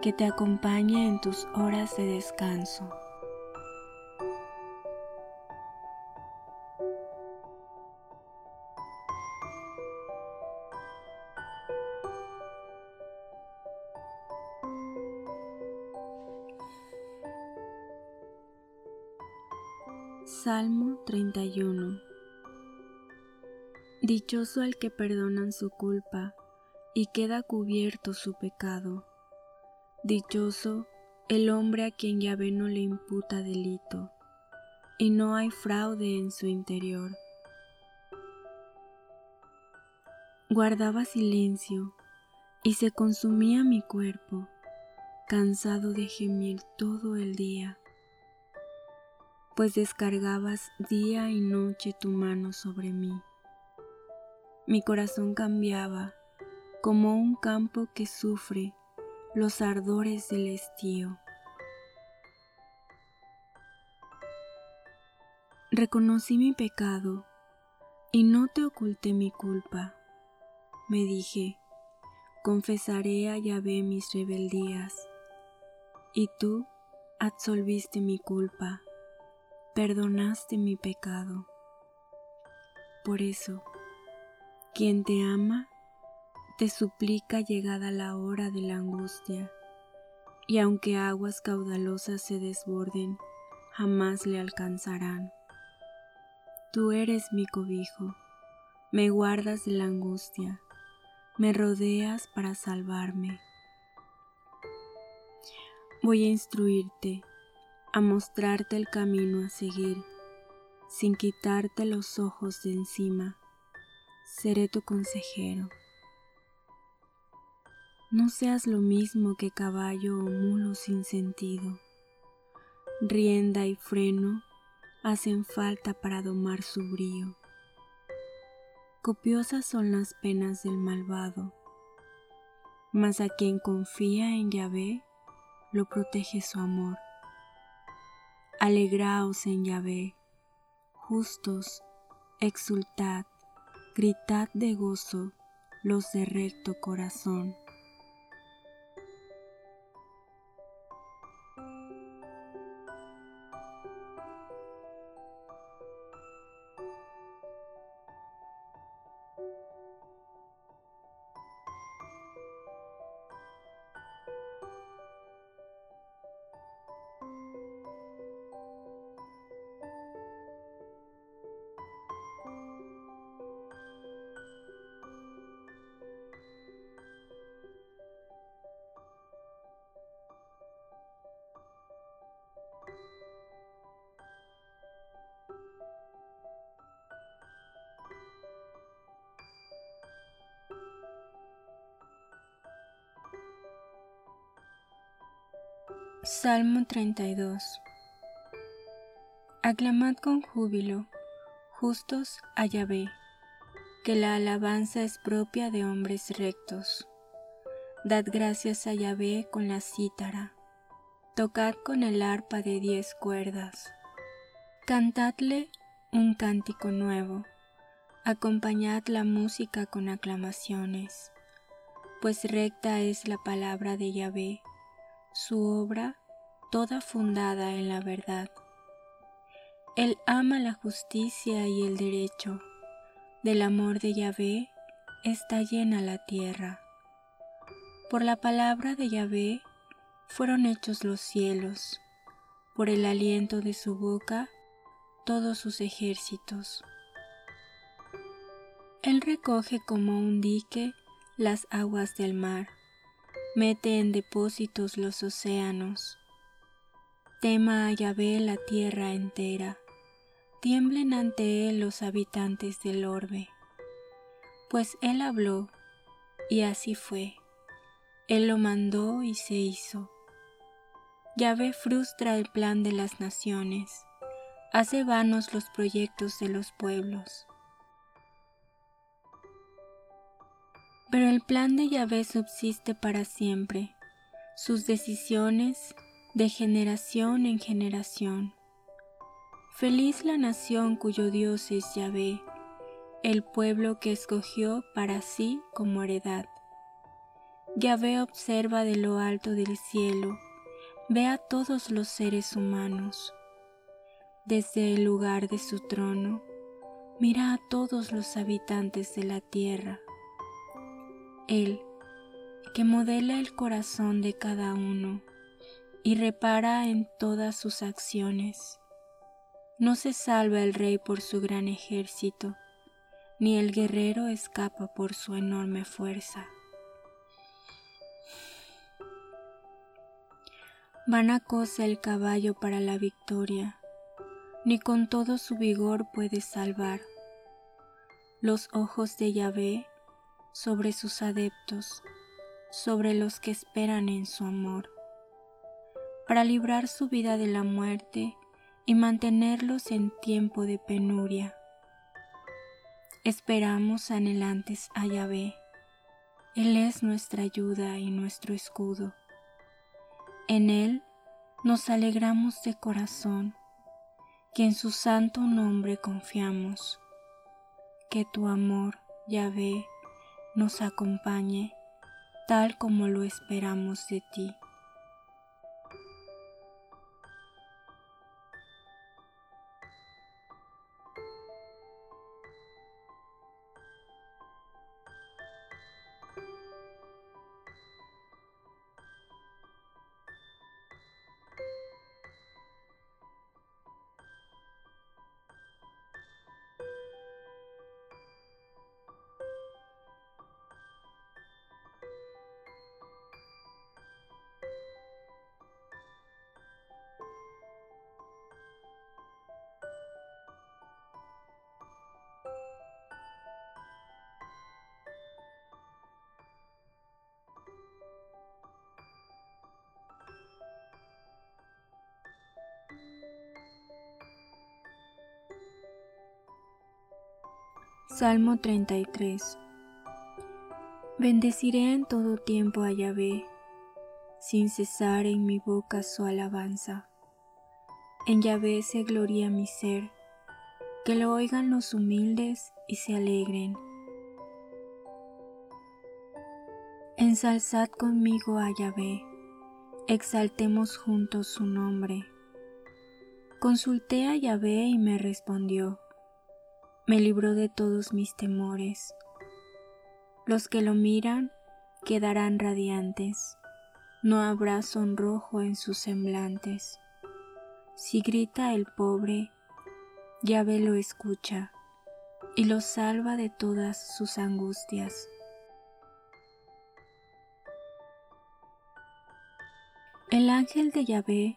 que te acompañe en tus horas de descanso. Salmo 31 Dichoso el que perdonan su culpa y queda cubierto su pecado. Dichoso el hombre a quien Yahvé no le imputa delito, y no hay fraude en su interior. Guardaba silencio, y se consumía mi cuerpo, cansado de gemir todo el día, pues descargabas día y noche tu mano sobre mí. Mi corazón cambiaba como un campo que sufre los ardores del estío. Reconocí mi pecado y no te oculté mi culpa. Me dije, confesaré a Yahvé mis rebeldías, y tú absolviste mi culpa, perdonaste mi pecado. Por eso, quien te ama te suplica llegada la hora de la angustia, y aunque aguas caudalosas se desborden, jamás le alcanzarán. Tú eres mi cobijo, me guardas de la angustia, me rodeas para salvarme. Voy a instruirte, a mostrarte el camino a seguir, sin quitarte los ojos de encima. Seré tu consejero. No seas lo mismo que caballo o mulo sin sentido. Rienda y freno hacen falta para domar su brío. Copiosas son las penas del malvado, mas a quien confía en Yahvé lo protege su amor. Alegraos en Yahvé, justos, exultad, gritad de gozo los de recto corazón. Salmo 32 Aclamad con júbilo, justos a Yahvé, que la alabanza es propia de hombres rectos. Dad gracias a Yahvé con la cítara, tocad con el arpa de diez cuerdas, cantadle un cántico nuevo, acompañad la música con aclamaciones, pues recta es la palabra de Yahvé su obra toda fundada en la verdad. Él ama la justicia y el derecho. Del amor de Yahvé está llena la tierra. Por la palabra de Yahvé fueron hechos los cielos, por el aliento de su boca todos sus ejércitos. Él recoge como un dique las aguas del mar, mete en depósitos los océanos. Tema a Yahvé la tierra entera, tiemblen ante él los habitantes del orbe. Pues él habló, y así fue. Él lo mandó y se hizo. Yahvé frustra el plan de las naciones hace vanos los proyectos de los pueblos. Pero el plan de Yahvé subsiste para siempre, sus decisiones de generación en generación. Feliz la nación cuyo Dios es Yahvé, el pueblo que escogió para sí como heredad. Yahvé observa de lo alto del cielo, ve a todos los seres humanos desde el lugar de su trono, mira a todos los habitantes de la tierra. Él, que modela el corazón de cada uno y repara en todas sus acciones. No se salva el rey por su gran ejército, ni el guerrero escapa por su enorme fuerza. Vana cosa el caballo para la victoria, ni con todo su vigor puede salvar. Los ojos de Yahvé sobre sus adeptos, sobre los que esperan en su amor, para librar su vida de la muerte y mantenerlos en tiempo de penuria. Esperamos anhelantes a Yahvé. Él es nuestra ayuda y nuestro escudo. En Él nos alegramos de corazón que en su santo nombre confiamos. Que tu amor, Yahvé, nos acompañe tal como lo esperamos de ti. Salmo 33 Bendeciré en todo tiempo a Yahvé, sin cesar en mi boca su alabanza. En Yahvé se gloria mi ser, que lo oigan los humildes y se alegren. Ensalzad conmigo a Yahvé, exaltemos juntos su nombre. Consulté a Yahvé y me respondió me libró de todos mis temores. Los que lo miran quedarán radiantes, no habrá sonrojo en sus semblantes. Si grita el pobre, Yahvé lo escucha y lo salva de todas sus angustias. El ángel de Yahvé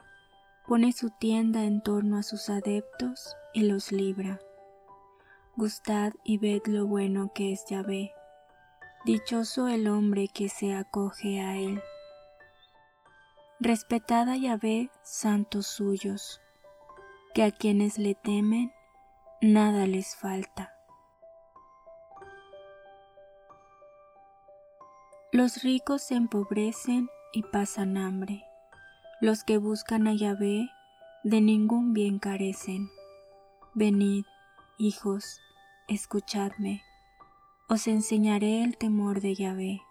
pone su tienda en torno a sus adeptos y los libra. Gustad y ved lo bueno que es Yahvé. Dichoso el hombre que se acoge a él. Respetad a Yahvé, santos suyos, que a quienes le temen, nada les falta. Los ricos se empobrecen y pasan hambre. Los que buscan a Yahvé de ningún bien carecen. Venid, Hijos, escuchadme, os enseñaré el temor de Yahvé.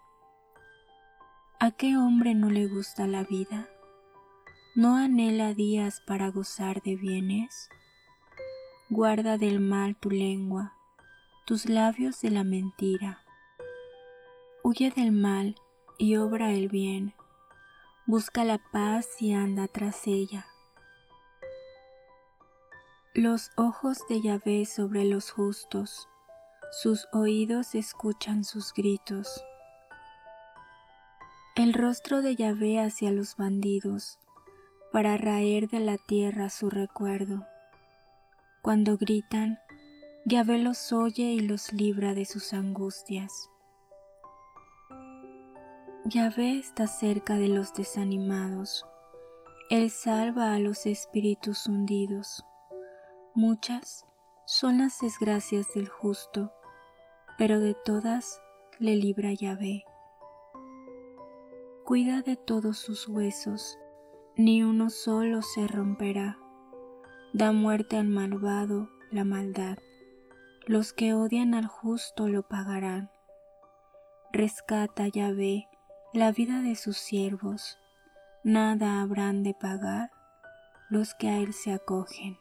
¿A qué hombre no le gusta la vida? ¿No anhela días para gozar de bienes? Guarda del mal tu lengua, tus labios de la mentira. Huye del mal y obra el bien. busca la paz y anda tras ella. Los ojos de Yahvé sobre los justos, sus oídos escuchan sus gritos. El rostro de Yahvé hacia los bandidos, para raer de la tierra su recuerdo. Cuando gritan, Yahvé los oye y los libra de sus angustias. Yahvé está cerca de los desanimados. Él salva a los espíritus hundidos. Muchas son las desgracias del justo, pero de todas le libra Yahvé. Cuida de todos sus huesos, ni uno solo se romperá. Da muerte al malvado la maldad. Los que odian al justo lo pagarán. Rescata Yahvé la vida de sus siervos. Nada habrán de pagar los que a él se acogen.